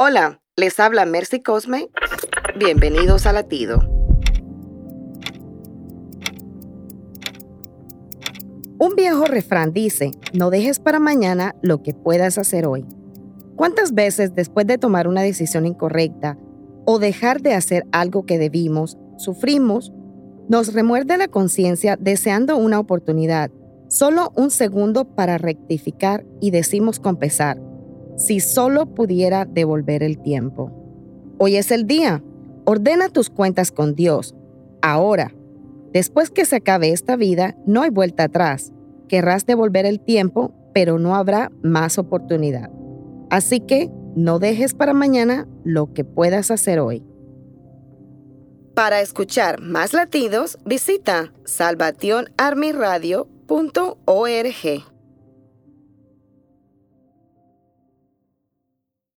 Hola, les habla Mercy Cosme. Bienvenidos a Latido. Un viejo refrán dice, no dejes para mañana lo que puedas hacer hoy. ¿Cuántas veces después de tomar una decisión incorrecta o dejar de hacer algo que debimos, sufrimos, nos remuerde la conciencia deseando una oportunidad, solo un segundo para rectificar y decimos con pesar, si solo pudiera devolver el tiempo. Hoy es el día. Ordena tus cuentas con Dios. Ahora. Después que se acabe esta vida, no hay vuelta atrás. Querrás devolver el tiempo, pero no habrá más oportunidad. Así que no dejes para mañana lo que puedas hacer hoy. Para escuchar más latidos, visita salvationarmyradio.org.